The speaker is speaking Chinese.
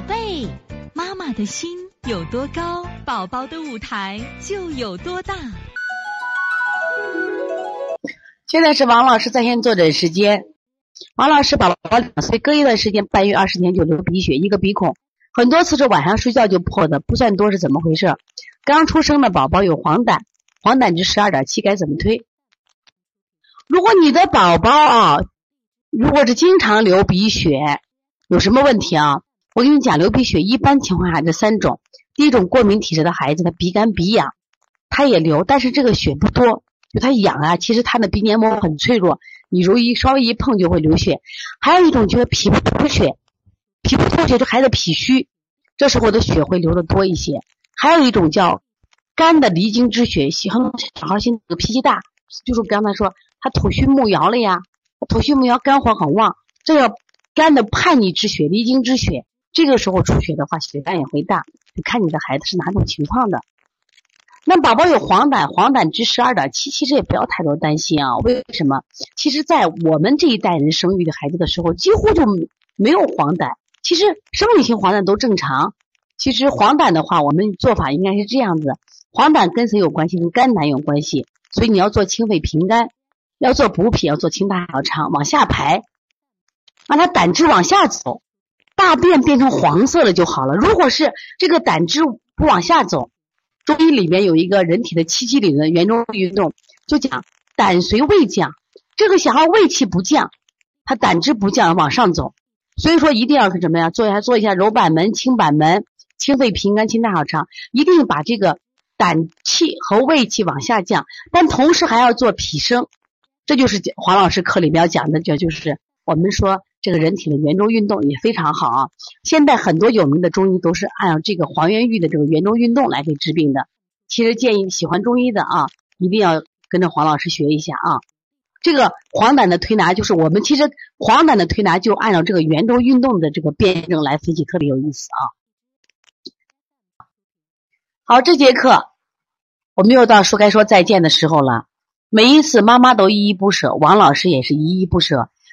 宝贝，妈妈的心有多高，宝宝的舞台就有多大。现在是王老师在线坐诊时间。王老师，宝宝两岁，隔一段时间，半月二十天就流鼻血，一个鼻孔，很多次是晚上睡觉就破的，不算多，是怎么回事？刚出生的宝宝有黄疸，黄疸值十二点七，该怎么推？如果你的宝宝啊，如果是经常流鼻血，有什么问题啊？我跟你讲，流鼻血一般情况下这三种：第一种，过敏体质的孩子，他鼻干鼻痒，他也流，但是这个血不多，就他痒啊。其实他的鼻黏膜很脆弱，你容易稍微一碰就会流血。还有一种就是脾不出血，脾不出血，就孩子脾虚，这时候的血会流的多一些。还有一种叫肝的离经之血，喜欢小孩现在脾气大，就是刚才说他吐虚木摇了呀，吐虚木摇，肝火很旺，这叫肝的叛逆之血、离经之血。这个时候出血的话，血量也会大，你看你的孩子是哪种情况的。那宝宝有黄疸，黄疸值十二点七，其实也不要太多担心啊。为什么？其实，在我们这一代人生育的孩子的时候，几乎就没有黄疸。其实生理性黄疸都正常。其实黄疸的话，我们做法应该是这样子：黄疸跟谁有关系？跟肝胆有关系。所以你要做清肺平肝，要做补脾，要做清大小肠，往下排，让它胆汁往下走。大便变成黄色了就好了。如果是这个胆汁不往下走，中医里面有一个人体的七七理论，圆周运动就讲胆随胃降。这个小孩胃气不降，他胆汁不降往上走，所以说一定要是什么呀？做一下做一下揉板门、清板门、清肺平肝、清大小肠，一定把这个胆气和胃气往下降，但同时还要做脾升。这就是黄老师课里面要讲的，叫就是我们说。这个人体的圆周运动也非常好啊！现在很多有名的中医都是按照这个黄元玉的这个圆周运动来给治病的。其实建议喜欢中医的啊，一定要跟着黄老师学一下啊。这个黄疸的推拿就是我们其实黄疸的推拿就按照这个圆周运动的这个辩证来分析，特别有意思啊。好，这节课我们又到说该说再见的时候了。每一次妈妈都依依不舍，王老师也是依依不舍。